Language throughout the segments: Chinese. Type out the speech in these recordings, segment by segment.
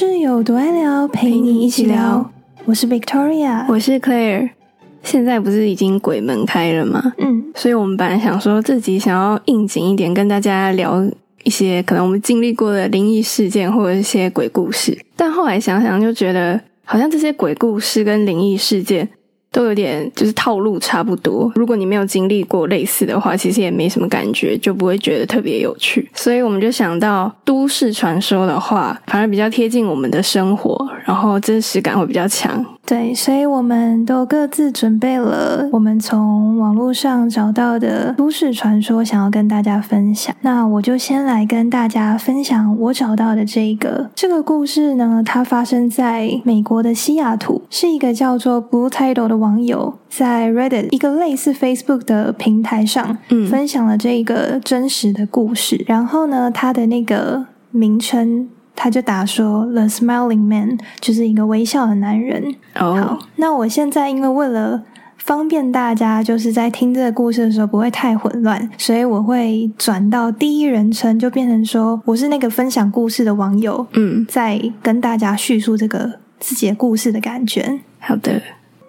室友多爱聊，陪你一起聊。我是 Victoria，我是 Claire。现在不是已经鬼门开了吗？嗯，所以我们本来想说自己想要应景一点，跟大家聊一些可能我们经历过的灵异事件或者一些鬼故事。但后来想想，就觉得好像这些鬼故事跟灵异事件。都有点就是套路差不多。如果你没有经历过类似的话，其实也没什么感觉，就不会觉得特别有趣。所以我们就想到都市传说的话，反而比较贴近我们的生活，然后真实感会比较强。对，所以我们都各自准备了我们从网络上找到的都市传说，想要跟大家分享。那我就先来跟大家分享我找到的这一个这个故事呢，它发生在美国的西雅图，是一个叫做 Blue Title 的网友在 Reddit 一个类似 Facebook 的平台上，嗯，分享了这一个真实的故事。然后呢，它的那个名称。他就打说，The Smiling Man 就是一个微笑的男人。好，那我现在因为为了方便大家，就是在听这个故事的时候不会太混乱，所以我会转到第一人称，就变成说我是那个分享故事的网友，嗯，在跟大家叙述这个自己的故事的感觉。好的。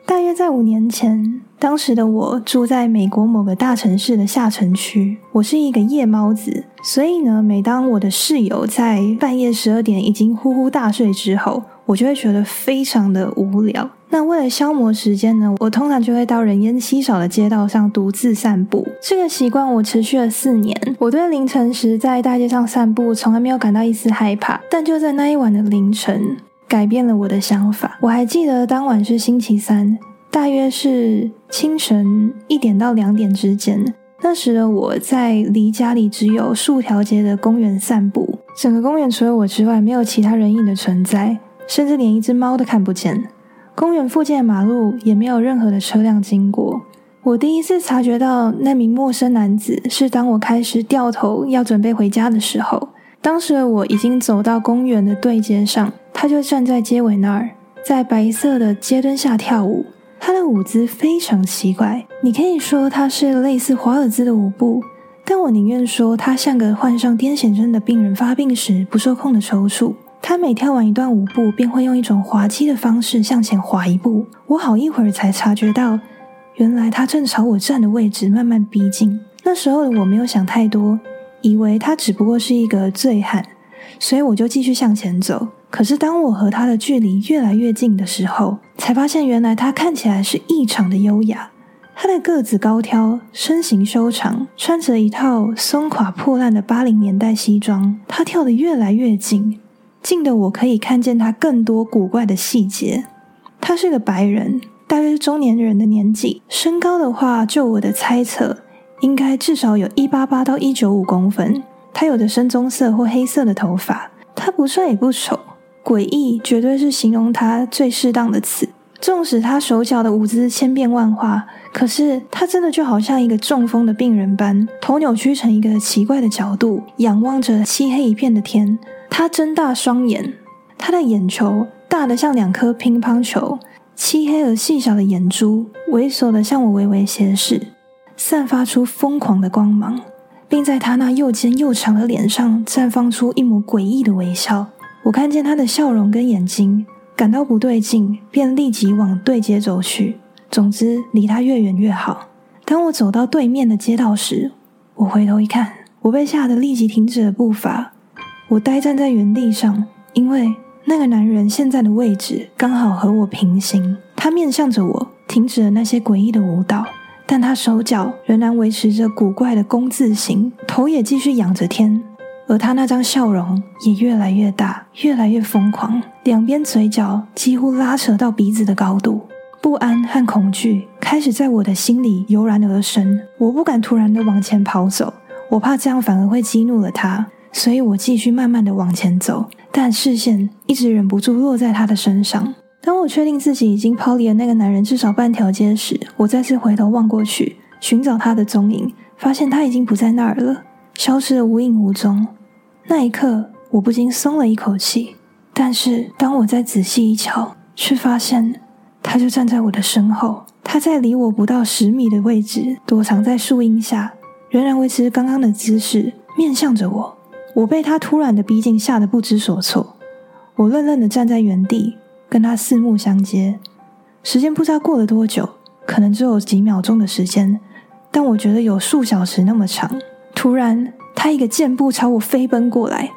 大约在五年前，当时的我住在美国某个大城市的下城区。我是一个夜猫子，所以呢，每当我的室友在半夜十二点已经呼呼大睡之后，我就会觉得非常的无聊。那为了消磨时间呢，我通常就会到人烟稀少的街道上独自散步。这个习惯我持续了四年。我对凌晨时在大街上散步从来没有感到一丝害怕，但就在那一晚的凌晨。改变了我的想法。我还记得当晚是星期三，大约是清晨一点到两点之间。那时的我在离家里只有数条街的公园散步，整个公园除了我之外，没有其他人影的存在，甚至连一只猫都看不见。公园附近的马路也没有任何的车辆经过。我第一次察觉到那名陌生男子，是当我开始掉头要准备回家的时候。当时的我已经走到公园的对街上。他就站在街尾那儿，在白色的街灯下跳舞。他的舞姿非常奇怪，你可以说他是类似华尔兹的舞步，但我宁愿说他像个患上癫痫症的病人发病时不受控的抽搐。他每跳完一段舞步，便会用一种滑稽的方式向前滑一步。我好一会儿才察觉到，原来他正朝我站的位置慢慢逼近。那时候的我没有想太多，以为他只不过是一个醉汉，所以我就继续向前走。可是，当我和他的距离越来越近的时候，才发现原来他看起来是异常的优雅。他的个子高挑，身形修长，穿着一套松垮破烂的八零年代西装。他跳得越来越近，近的我可以看见他更多古怪的细节。他是个白人，大约是中年人的年纪。身高的话，就我的猜测，应该至少有一八八到一九五公分。他有着深棕色或黑色的头发。他不帅也不丑。诡异绝对是形容他最适当的词。纵使他手脚的舞姿千变万化，可是他真的就好像一个中风的病人般，头扭曲成一个奇怪的角度，仰望着漆黑一片的天。他睁大双眼，他的眼球大得像两颗乒乓球，漆黑而细小的眼珠猥琐地向我微微斜视，散发出疯狂的光芒，并在他那又尖又长的脸上绽放出一抹诡异的微笑。我看见他的笑容跟眼睛，感到不对劲，便立即往对街走去。总之，离他越远越好。当我走到对面的街道时，我回头一看，我被吓得立即停止了步伐。我呆站在原地上，因为那个男人现在的位置刚好和我平行。他面向着我，停止了那些诡异的舞蹈，但他手脚仍然维持着古怪的弓字形，头也继续仰着天。而他那张笑容也越来越大，越来越疯狂，两边嘴角几乎拉扯到鼻子的高度。不安和恐惧开始在我的心里油然而生。我不敢突然的往前跑走，我怕这样反而会激怒了他，所以我继续慢慢的往前走，但视线一直忍不住落在他的身上。当我确定自己已经抛离了那个男人至少半条街时，我再次回头望过去，寻找他的踪影，发现他已经不在那儿了，消失的无影无踪。那一刻，我不禁松了一口气。但是，当我再仔细一瞧，却发现他就站在我的身后。他在离我不到十米的位置，躲藏在树荫下，仍然维持刚刚的姿势，面向着我。我被他突然的逼近吓得不知所措。我愣愣的站在原地，跟他四目相接。时间不知道过了多久，可能只有几秒钟的时间，但我觉得有数小时那么长。突然，他一个箭步朝我飞奔过来，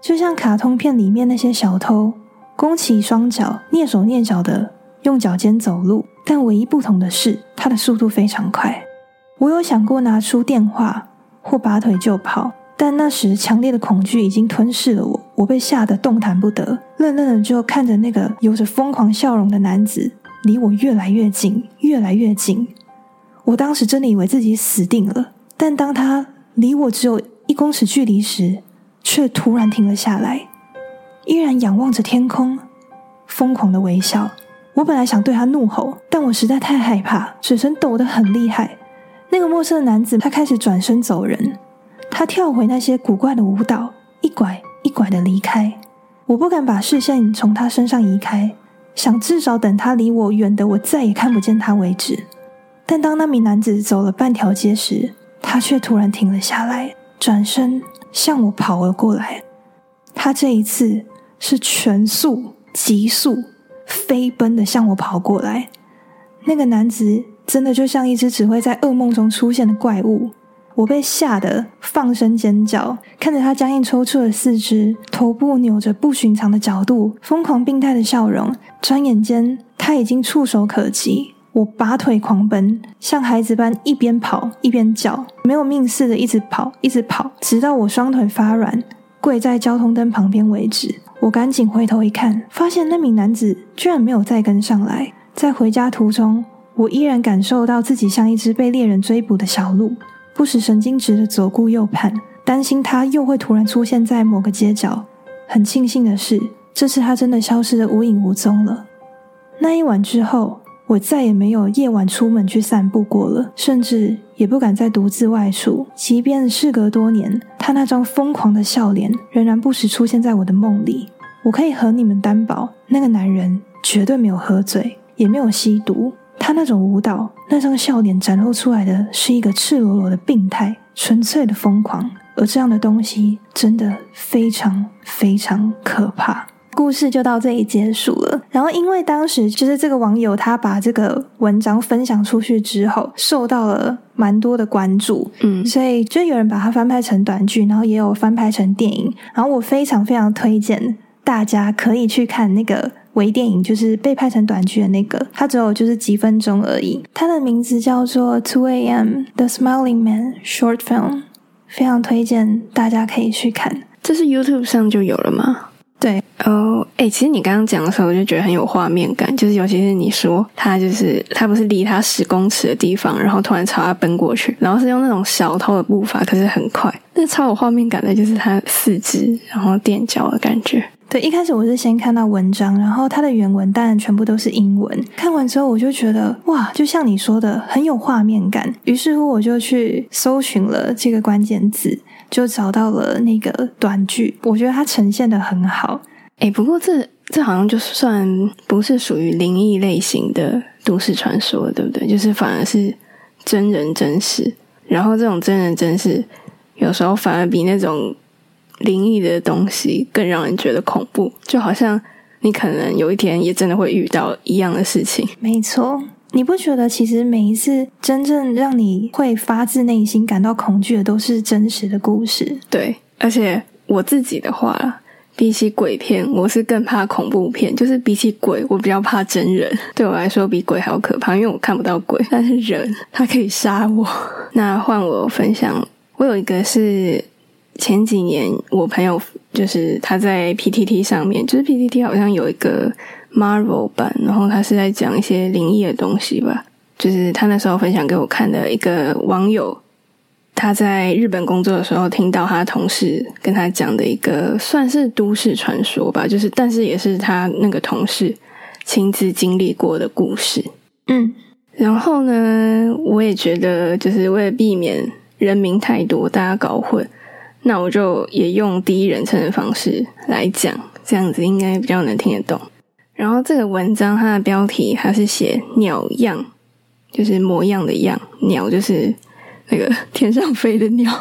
就像卡通片里面那些小偷，弓起双脚，蹑手蹑脚的用脚尖走路。但唯一不同的是，他的速度非常快。我有想过拿出电话或拔腿就跑，但那时强烈的恐惧已经吞噬了我，我被吓得动弹不得，愣愣的就看着那个有着疯狂笑容的男子离我越来越近，越来越近。我当时真的以为自己死定了，但当他离我只有一公尺距离时，却突然停了下来，依然仰望着天空，疯狂的微笑。我本来想对他怒吼，但我实在太害怕，嘴唇抖得很厉害。那个陌生的男子，他开始转身走人，他跳回那些古怪的舞蹈，一拐一拐的离开。我不敢把视线从他身上移开，想至少等他离我远的我再也看不见他为止。但当那名男子走了半条街时，他却突然停了下来，转身向我跑了过来。他这一次是全速、急速。飞奔的向我跑过来，那个男子真的就像一只只会在噩梦中出现的怪物。我被吓得放声尖叫，看着他僵硬抽搐的四肢，头部扭着不寻常的角度，疯狂病态的笑容。转眼间，他已经触手可及。我拔腿狂奔，像孩子般一边跑一边叫，没有命似的一直跑，一直跑，直到我双腿发软，跪在交通灯旁边为止。我赶紧回头一看，发现那名男子居然没有再跟上来。在回家途中，我依然感受到自己像一只被猎人追捕的小鹿，不时神经质的左顾右盼，担心他又会突然出现在某个街角。很庆幸的是，这次他真的消失的无影无踪了。那一晚之后，我再也没有夜晚出门去散步过了，甚至也不敢再独自外出。即便事隔多年，他那张疯狂的笑脸仍然不时出现在我的梦里。我可以和你们担保，那个男人绝对没有喝醉，也没有吸毒。他那种舞蹈，那张笑脸展露出来的是一个赤裸裸的病态，纯粹的疯狂。而这样的东西真的非常非常可怕。故事就到这里结束了。然后，因为当时就是这个网友他把这个文章分享出去之后，受到了蛮多的关注，嗯，所以就有人把它翻拍成短剧，然后也有翻拍成电影。然后我非常非常推荐。大家可以去看那个微电影，就是被拍成短剧的那个，它只有就是几分钟而已。它的名字叫做《Two A.M. The Smiling Man Short Film》，非常推荐大家可以去看。这是 YouTube 上就有了吗？对，哦，哎，其实你刚刚讲的时候，我就觉得很有画面感，就是尤其是你说他就是他不是离他十公尺的地方，然后突然朝他奔过去，然后是用那种小偷的步伐，可是很快，那超有画面感的，就是他四肢然后垫脚的感觉。对，一开始我是先看到文章，然后它的原文当然全部都是英文。看完之后，我就觉得哇，就像你说的，很有画面感。于是乎，我就去搜寻了这个关键字，就找到了那个短剧。我觉得它呈现的很好。哎，不过这这好像就算不是属于灵异类型的都市传说，对不对？就是反而是真人真事。然后这种真人真事，有时候反而比那种。灵异的东西更让人觉得恐怖，就好像你可能有一天也真的会遇到一样的事情。没错，你不觉得其实每一次真正让你会发自内心感到恐惧的，都是真实的故事？对，而且我自己的话，比起鬼片，我是更怕恐怖片。就是比起鬼，我比较怕真人。对我来说，比鬼还要可怕，因为我看不到鬼，但是人他可以杀我。那换我分享，我有一个是。前几年，我朋友就是他在 PTT 上面，就是 PTT 好像有一个 Marvel 版，然后他是在讲一些灵异的东西吧。就是他那时候分享给我看的一个网友，他在日本工作的时候听到他同事跟他讲的一个算是都市传说吧，就是但是也是他那个同事亲自经历过的故事。嗯，然后呢，我也觉得就是为了避免人名太多，大家搞混。那我就也用第一人称的方式来讲，这样子应该比较能听得懂。然后这个文章它的标题它是写“鸟样”，就是模样的样，鸟就是那个 天上飞的鸟。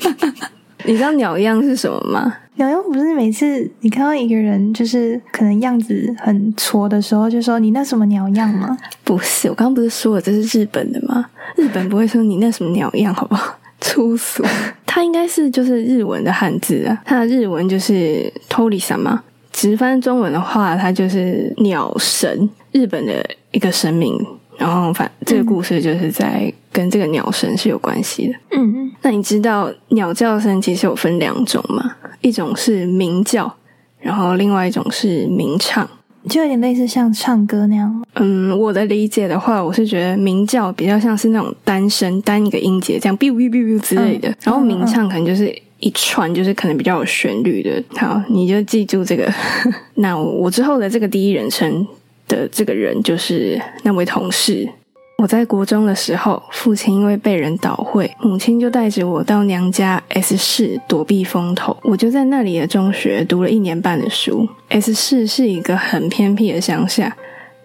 你知道鸟样是什么吗？鸟样不是每次你看到一个人就是可能样子很挫的时候，就说你那什么鸟样吗？不是，我刚刚不是说了这是日本的吗？日本不会说你那什么鸟样，好不好？粗俗，它应该是就是日文的汉字啊，它的日文就是 Tori 什嘛，直翻中文的话，它就是鸟神，日本的一个神明。然后反这个故事就是在跟这个鸟神是有关系的。嗯嗯，那你知道鸟叫声其实有分两种吗？一种是鸣叫，然后另外一种是鸣唱。就有点类似像唱歌那样。嗯，我的理解的话，我是觉得鸣叫比较像是那种单声单一个音节这样 biu biu biu biu 之类的，然后鸣唱可能就是一串，就是可能比较有旋律的。好，你就记住这个。那我之后的这个第一人称的这个人就是那位同事。我在国中的时候，父亲因为被人倒会，母亲就带着我到娘家 S 市躲避风头。我就在那里的中学读了一年半的书。S 市是一个很偏僻的乡下，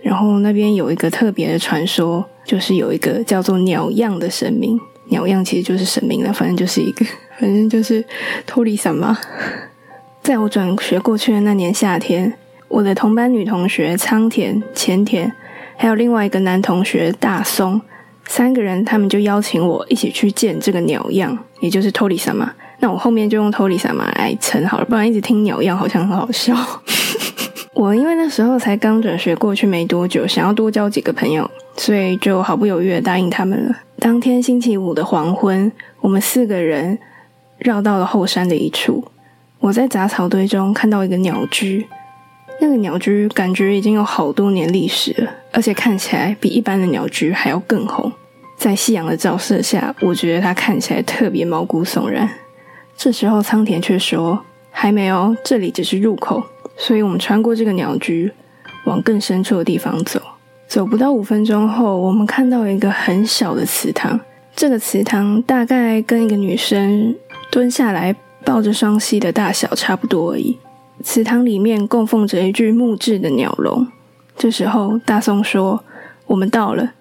然后那边有一个特别的传说，就是有一个叫做鸟样的神明。鸟样其实就是神明了，反正就是一个，反正就是托里萨嘛。在我转学过去的那年夏天，我的同班女同学仓田、前田。还有另外一个男同学大松，三个人他们就邀请我一起去见这个鸟样，也就是托里萨玛。那我后面就用托里萨玛来称好了，不然一直听鸟样好像很好笑。我因为那时候才刚转学过去没多久，想要多交几个朋友，所以就毫不犹豫的答应他们了。当天星期五的黄昏，我们四个人绕到了后山的一处，我在杂草堆中看到一个鸟居。那个鸟居感觉已经有好多年历史了，而且看起来比一般的鸟居还要更红。在夕阳的照射下，我觉得它看起来特别毛骨悚然。这时候仓田却说：“还没有，这里只是入口。”所以，我们穿过这个鸟居，往更深处的地方走。走不到五分钟后，我们看到一个很小的祠堂。这个祠堂大概跟一个女生蹲下来抱着双膝的大小差不多而已。祠堂里面供奉着一具木质的鸟笼。这时候，大松说：“我们到了。”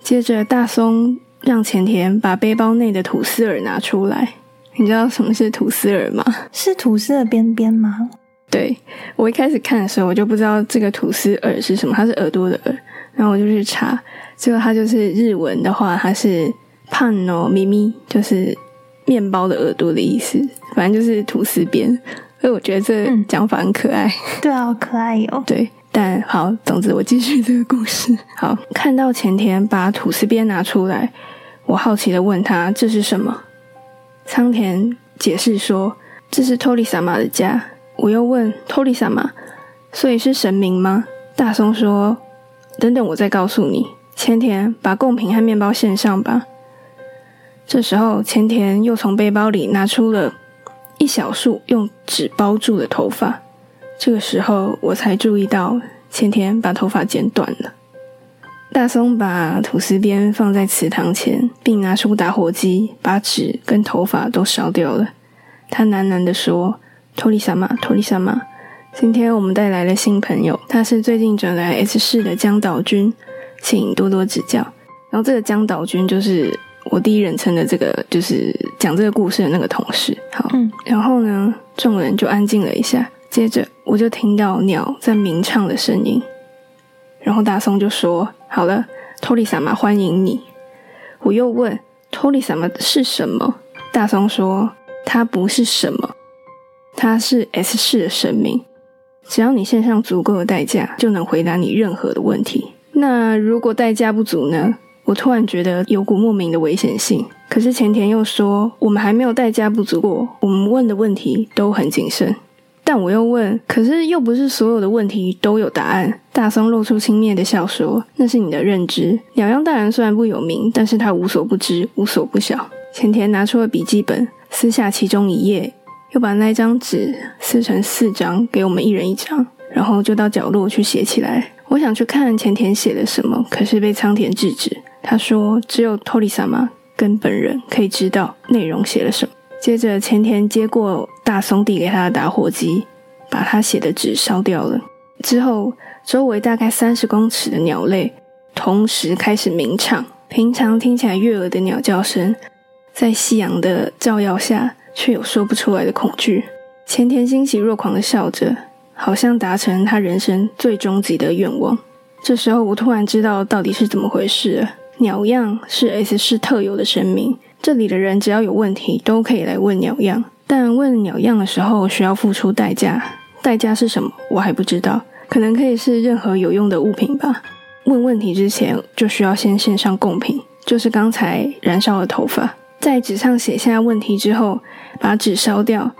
接着，大松让前田把背包内的吐司耳拿出来。你知道什么是吐司耳吗？是吐司的边边吗？对，我一开始看的时候，我就不知道这个吐司耳是什么，它是耳朵的耳。然后我就去查，结果它就是日文的话，它是“パンの耳”，就是面包的耳朵的意思。反正就是吐司边。 所以我觉得这讲法很可爱，对啊，可爱哟。对，但好，总之我继续这个故事。好，看到前田把吐司边拿出来，我好奇的问他这是什么。仓田解释说这是托里萨玛的家。我又问托里萨玛，所以是神明吗？大松说等等，我再告诉你。前田把贡品和面包献上吧。这时候前田又从背包里拿出了。一小束用纸包住的头发，这个时候我才注意到前天把头发剪短了。大松把吐司边放在祠堂前，并拿出打火机把纸跟头发都烧掉了。他喃喃地说：“托里萨玛，托里萨玛，今天我们带来了新朋友，他是最近转来 S 市的江岛君，请多多指教。”然后这个江岛君就是。我第一人称的这个就是讲这个故事的那个同事，好，然后呢，众人就安静了一下，接着我就听到鸟在鸣唱的声音，然后大松就说：“好了，托里萨玛欢迎你。”我又问：“托里萨玛是什么？”大松说：“它不是什么，它是 S 市的神明，只要你献上足够的代价，就能回答你任何的问题。那如果代价不足呢？”我突然觉得有股莫名的危险性，可是前田又说我们还没有代价不足过，我们问的问题都很谨慎。但我又问，可是又不是所有的问题都有答案。大松露出轻蔑的笑说：“那是你的认知。鸟央大人虽然不有名，但是他无所不知，无所不晓。”前田拿出了笔记本，撕下其中一页，又把那张纸撕成四张，给我们一人一张，然后就到角落去写起来。我想去看前田写了什么，可是被仓田制止。他说：“只有托里萨玛跟本人可以知道内容写了什么。”接着，前田接过大松递给他的打火机，把他写的纸烧掉了。之后，周围大概三十公尺的鸟类同时开始鸣唱。平常听起来悦耳的鸟叫声，在夕阳的照耀下却有说不出来的恐惧。前田欣喜若狂地笑着，好像达成他人生最终极的愿望。这时候，我突然知道到底是怎么回事了。鸟样是 S 市特有的神明，这里的人只要有问题都可以来问鸟样，但问鸟样的时候需要付出代价。代价是什么？我还不知道，可能可以是任何有用的物品吧。问问题之前就需要先献上贡品，就是刚才燃烧的头发。在纸上写下问题之后，把纸烧掉，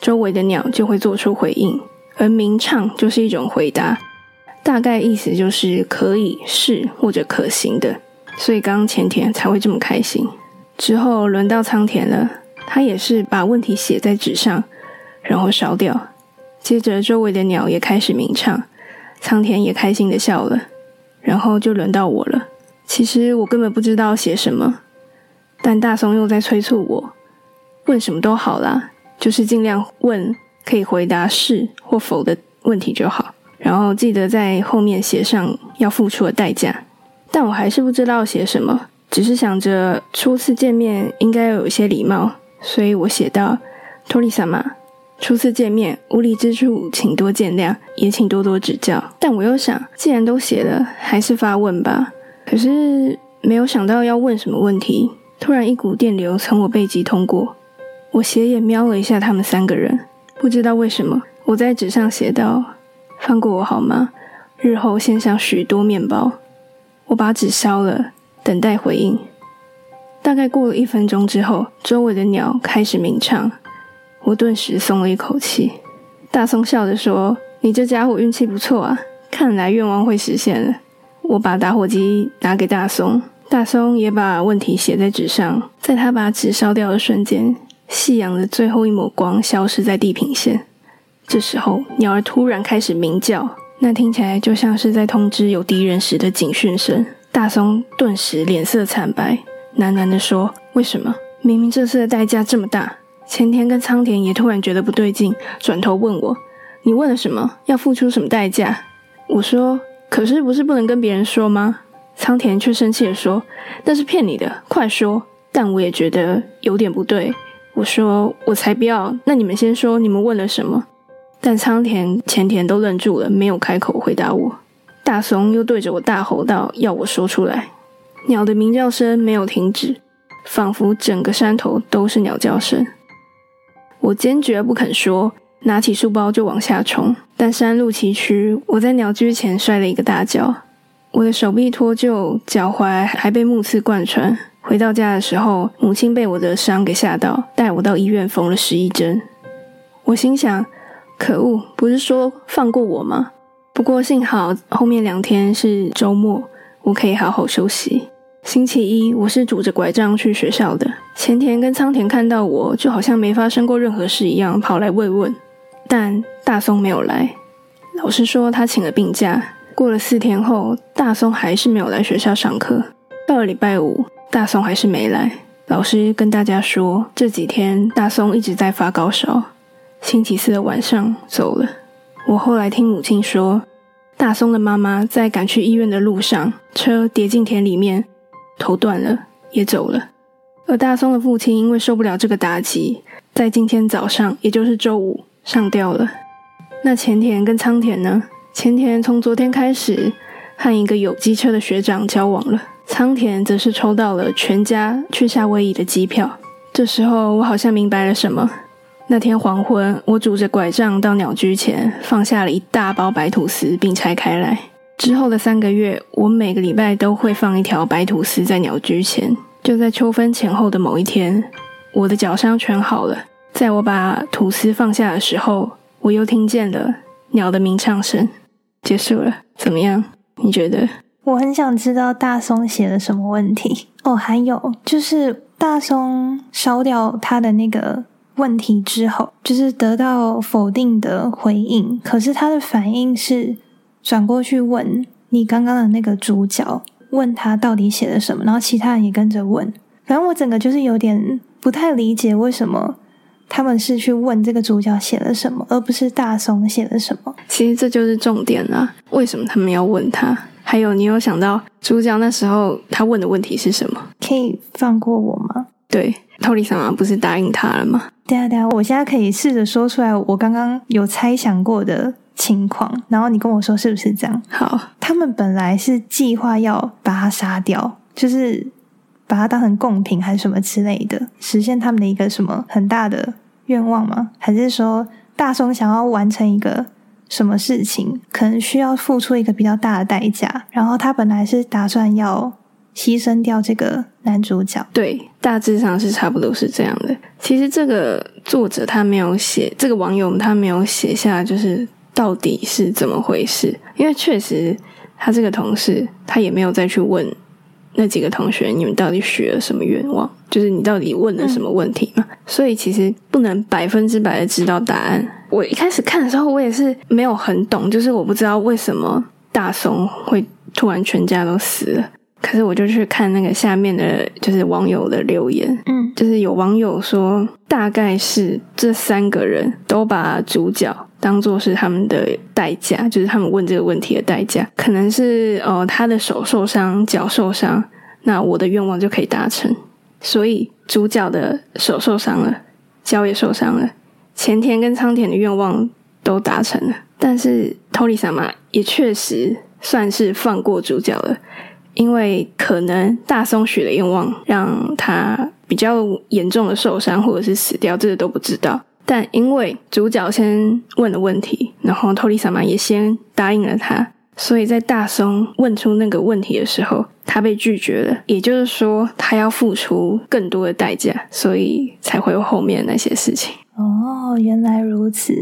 周围的鸟就会做出回应，而鸣唱就是一种回答，大概意思就是可以是或者可行的。所以刚前田才会这么开心。之后轮到仓田了，他也是把问题写在纸上，然后烧掉。接着周围的鸟也开始鸣唱，仓田也开心的笑了。然后就轮到我了。其实我根本不知道写什么，但大松又在催促我，问什么都好啦，就是尽量问可以回答是或否的问题就好。然后记得在后面写上要付出的代价。但我还是不知道写什么，只是想着初次见面应该要有一些礼貌，所以我写到托里萨玛。初次见面，无理之处请多见谅，也请多多指教。但我又想，既然都写了，还是发问吧。可是没有想到要问什么问题，突然一股电流从我背脊通过，我斜眼瞄了一下他们三个人，不知道为什么，我在纸上写道：“放过我好吗？日后献上许多面包。”我把纸烧了，等待回应。大概过了一分钟之后，周围的鸟开始鸣唱。我顿时松了一口气。大松笑着说：“你这家伙运气不错啊，看来愿望会实现了。”我把打火机拿给大松，大松也把问题写在纸上。在他把纸烧掉的瞬间，夕阳的最后一抹光消失在地平线。这时候，鸟儿突然开始鸣叫，那听起来就像是在通知有敌人时的警讯声。大松顿时脸色惨白，喃喃地说：“为什么？明明这次的代价这么大。”前田跟仓田也突然觉得不对劲，转头问我：“你问了什么？要付出什么代价？”我说：“可是不是不能跟别人说吗？”仓田却生气地说：“那是骗你的，快说！”但我也觉得有点不对。我说：“我才不要！那你们先说，你们问了什么？”但仓田、前田都愣住了，没有开口回答我。大松又对着我大吼道：“要我说出来！”鸟的鸣叫声没有停止，仿佛整个山头都是鸟叫声。我坚决不肯说，拿起书包就往下冲。但山路崎岖，我在鸟居前摔了一个大跤，我的手臂脱臼，脚踝还被木刺贯穿。回到家的时候，母亲被我的伤给吓到，带我到医院缝了十一针。我心想：可恶，不是说放过我吗？不过幸好后面两天是周末，我可以好好休息。星期一，我是拄着拐杖去学校的。前田跟仓田看到我，就好像没发生过任何事一样，跑来慰问。但大松没有来，老师说他请了病假。过了四天后，大松还是没有来学校上课。到了礼拜五，大松还是没来。老师跟大家说，这几天大松一直在发高烧。星期四的晚上走了。我后来听母亲说，大松的妈妈在赶去医院的路上，车跌进田里面。头断了，也走了。而大松的父亲因为受不了这个打击，在今天早上，也就是周五，上吊了。那前田跟仓田呢？前田从昨天开始和一个有机车的学长交往了，仓田则是抽到了全家去夏威夷的机票。这时候，我好像明白了什么。那天黄昏，我拄着拐杖到鸟居前，放下了一大包白吐司，并拆开来。之后的三个月，我每个礼拜都会放一条白吐司在鸟居前。就在秋分前后的某一天，我的脚伤全好了。在我把吐司放下的时候，我又听见了鸟的鸣唱声。结束了，怎么样？你觉得？我很想知道大松写了什么问题哦。还有就是大松烧掉他的那个问题之后，就是得到否定的回应，可是他的反应是。转过去问你刚刚的那个主角，问他到底写了什么，然后其他人也跟着问。反正我整个就是有点不太理解，为什么他们是去问这个主角写了什么，而不是大松写了什么。其实这就是重点啊！为什么他们要问他？还有，你有想到主角那时候他问的问题是什么？可以放过我吗？对，托里桑不是答应他了吗？对啊，对啊，我现在可以试着说出来我刚刚有猜想过的情况，然后你跟我说是不是这样？好，他们本来是计划要把他杀掉，就是把他当成贡品还是什么之类的，实现他们的一个什么很大的愿望吗？还是说大松想要完成一个什么事情，可能需要付出一个比较大的代价？然后他本来是打算要牺牲掉这个男主角，对，大致上是差不多是这样的。其实这个作者他没有写，这个网友他没有写下就是到底是怎么回事，因为确实他这个同事他也没有再去问那几个同学你们到底许了什么愿望，就是你到底问了什么问题嘛，所以其实不能百分之百的知道答案。我一开始看的时候，我也是没有很懂，就是我不知道为什么大松会突然全家都死了。可是我就去看那个下面的，就是网友的留言，嗯，就是有网友说，大概是这三个人都把主角当做是他们的代价，就是他们问这个问题的代价，可能是呃他的手受伤，脚受伤，那我的愿望就可以达成。所以主角的手受伤了，脚也受伤了，前田跟苍田的愿望都达成了，但是托里萨玛也确实算是放过主角了。因为可能大松许的愿望让他比较严重的受伤，或者是死掉，这个都不知道。但因为主角先问了问题，然后托利萨玛也先答应了他，所以在大松问出那个问题的时候，他被拒绝了。也就是说，他要付出更多的代价，所以才会有后面那些事情。哦，原来如此。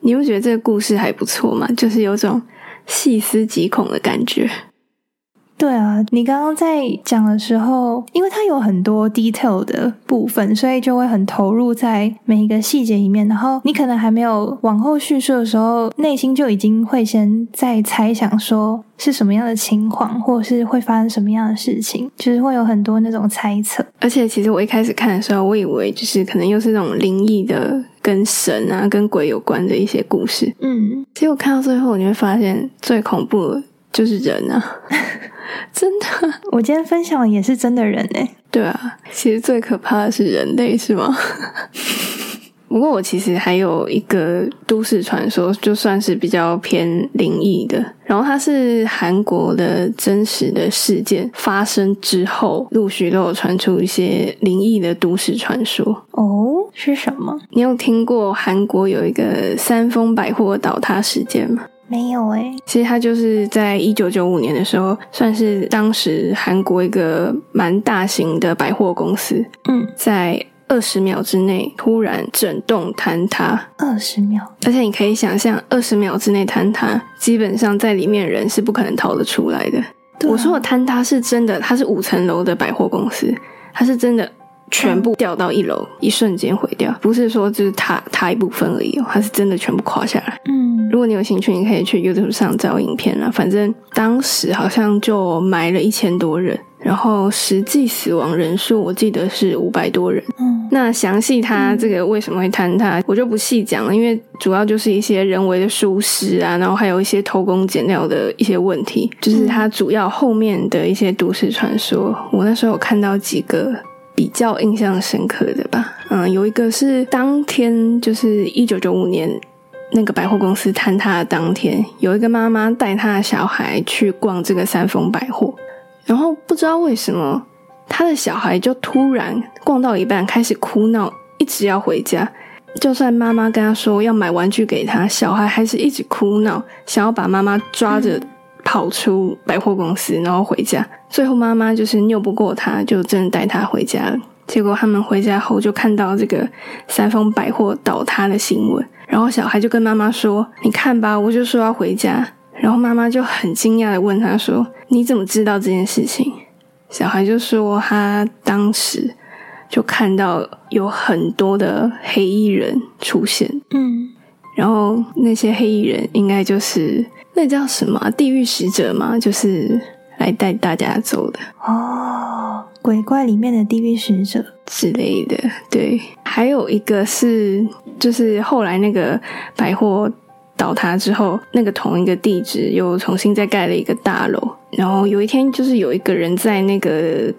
你不觉得这个故事还不错吗？就是有种细思极恐的感觉。对啊，你刚刚在讲的时候，因为它有很多 detail 的部分，所以就会很投入在每一个细节里面。然后你可能还没有往后叙述的时候，内心就已经会先在猜想说是什么样的情况，或者是会发生什么样的事情，就是会有很多那种猜测。而且，其实我一开始看的时候，我以为就是可能又是那种灵异的、跟神啊、跟鬼有关的一些故事。嗯，结果看到最后，你会发现最恐怖的就是人啊。真的，我今天分享的也是真的人哎。对啊，其实最可怕的是人类，是吗？不过我其实还有一个都市传说，就算是比较偏灵异的。然后它是韩国的真实的事件发生之后，陆续都有传出一些灵异的都市传说。哦，是什么？你有听过韩国有一个三丰百货倒塌事件吗？没有哎，其实他就是在一九九五年的时候，算是当时韩国一个蛮大型的百货公司。嗯，在二十秒之内突然整栋坍塌。二十秒，而且你可以想象，二十秒之内坍塌，基本上在里面人是不可能逃得出来的。我说的坍塌是真的，它是五层楼的百货公司，它是真的。全部掉到一楼，一瞬间毁掉，不是说就是塌塌一部分而已哦，它是真的全部垮下来。嗯，如果你有兴趣，你可以去 YouTube 上找影片啊。反正当时好像就埋了一千多人，然后实际死亡人数我记得是五百多人。嗯，那详细它这个为什么会坍塌，我就不细讲了，因为主要就是一些人为的疏失啊，然后还有一些偷工减料的一些问题，就是它主要后面的一些都市传说。我那时候有看到几个。比较印象深刻的吧，嗯，有一个是当天，就是一九九五年那个百货公司坍塌的当天，有一个妈妈带她的小孩去逛这个三丰百货，然后不知道为什么，她的小孩就突然逛到一半开始哭闹，一直要回家，就算妈妈跟他说要买玩具给他，小孩还是一直哭闹，想要把妈妈抓着。跑出百货公司，然后回家。最后妈妈就是拗不过他，就真的带他回家了。结果他们回家后就看到这个三丰百货倒塌的新闻，然后小孩就跟妈妈说：“你看吧，我就说要回家。”然后妈妈就很惊讶的问他说：“你怎么知道这件事情？”小孩就说：“他当时就看到有很多的黑衣人出现，嗯，然后那些黑衣人应该就是。”那叫什么？地狱使者吗？就是来带大家走的哦，鬼怪里面的地狱使者之类的。对，还有一个是，就是后来那个百货倒塌之后，那个同一个地址又重新再盖了一个大楼。然后有一天，就是有一个人在那个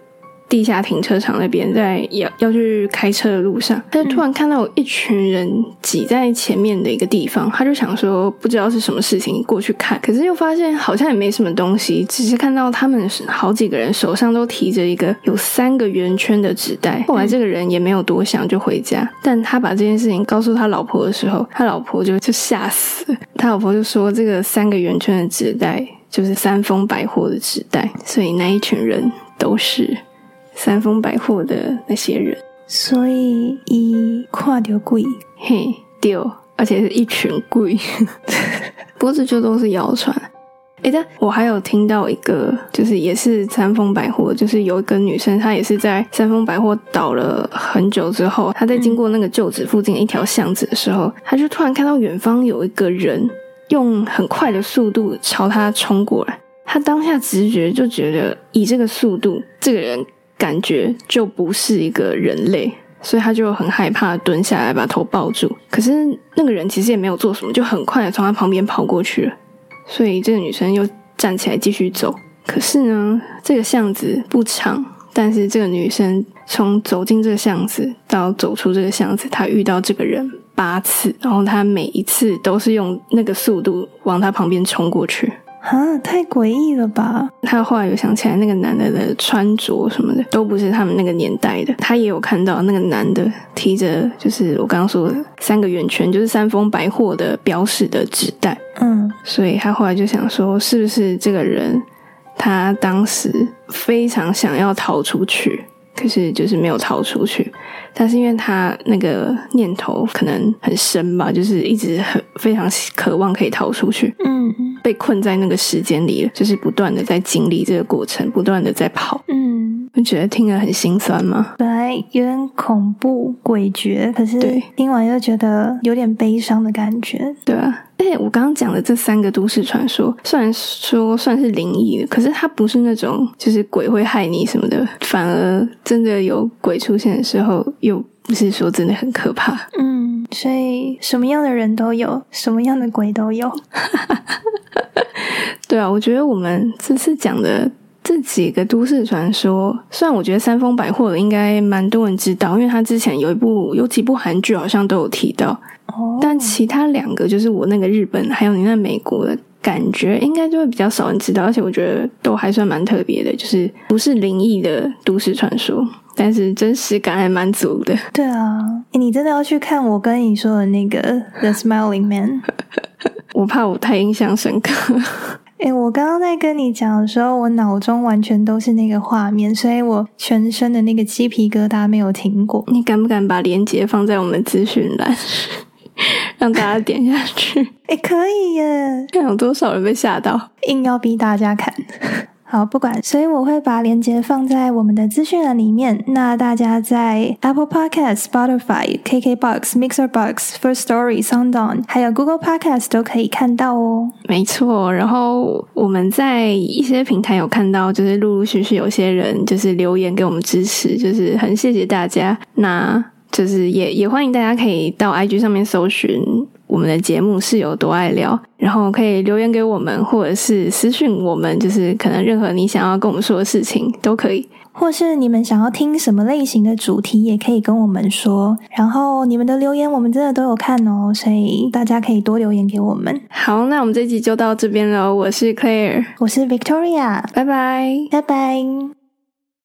地下停车场那边，在要要去开车的路上，他就突然看到有一群人挤在前面的一个地方，他就想说不知道是什么事情过去看，可是又发现好像也没什么东西，只是看到他们好几个人手上都提着一个有三个圆圈的纸袋。后来这个人也没有多想就回家，但他把这件事情告诉他老婆的时候，他老婆就就吓死了，他老婆就说这个三个圆圈的纸袋就是三丰百货的纸袋，所以那一群人都是。三丰百货的那些人，所以一跨掉贵，嘿丢，而且是一群贵，不过这就都是谣传。哎，但我还有听到一个，就是也是三丰百货，就是有一个女生，她也是在三丰百货倒了很久之后，她在经过那个旧址附近一条巷子的时候，她就突然看到远方有一个人用很快的速度朝她冲过来，她当下直觉就觉得，以这个速度，这个人。感觉就不是一个人类，所以他就很害怕，蹲下来把头抱住。可是那个人其实也没有做什么，就很快的从他旁边跑过去了。所以这个女生又站起来继续走。可是呢，这个巷子不长，但是这个女生从走进这个巷子到走出这个巷子，她遇到这个人八次，然后她每一次都是用那个速度往他旁边冲过去。啊，太诡异了吧！他后来有想起来，那个男的的穿着什么的都不是他们那个年代的。他也有看到那个男的提着，就是我刚刚说的三个圆圈，就是三丰百货的标识的纸袋。嗯，所以他后来就想说，是不是这个人他当时非常想要逃出去，可是就是没有逃出去。但是因为他那个念头可能很深吧，就是一直很非常渴望可以逃出去。嗯。被困在那个时间里了，就是不断的在经历这个过程，不断的在跑。嗯，你觉得听了很心酸吗？本来有点恐怖诡谲，可是听完又觉得有点悲伤的感觉。对啊，而且我刚刚讲的这三个都市传说，虽然说算是灵异的，可是它不是那种就是鬼会害你什么的，反而真的有鬼出现的时候，又不是说真的很可怕。嗯，所以什么样的人都有，什么样的鬼都有。对啊，我觉得我们这次讲的这几个都市传说，虽然我觉得三丰百货的应该蛮多人知道，因为他之前有一部有几部韩剧好像都有提到，但其他两个就是我那个日本还有你那美国的感觉，应该就会比较少人知道，而且我觉得都还算蛮特别的，就是不是灵异的都市传说，但是真实感还蛮足的。对啊，你真的要去看我跟你说的那个《The Smiling Man》，我怕我太印象深刻。哎，我刚刚在跟你讲的时候，我脑中完全都是那个画面，所以我全身的那个鸡皮疙瘩没有停过。你敢不敢把链接放在我们资讯栏，让大家点下去？哎，可以耶！看有多少人被吓到，硬要逼大家看。好，不管，所以我会把链接放在我们的资讯栏里面。那大家在 Apple Podcast、Spotify、KKBox、Mixer Box、First Story、Sound On，还有 Google Podcast 都可以看到哦。没错，然后我们在一些平台有看到，就是陆陆续续有些人就是留言给我们支持，就是很谢谢大家。那就是也也欢迎大家可以到 IG 上面搜寻。我们的节目是有多爱聊，然后可以留言给我们，或者是私讯我们，就是可能任何你想要跟我们说的事情都可以，或是你们想要听什么类型的主题，也可以跟我们说。然后你们的留言我们真的都有看哦，所以大家可以多留言给我们。好，那我们这集就到这边了。我是 Claire，我是 Victoria，拜拜，拜拜。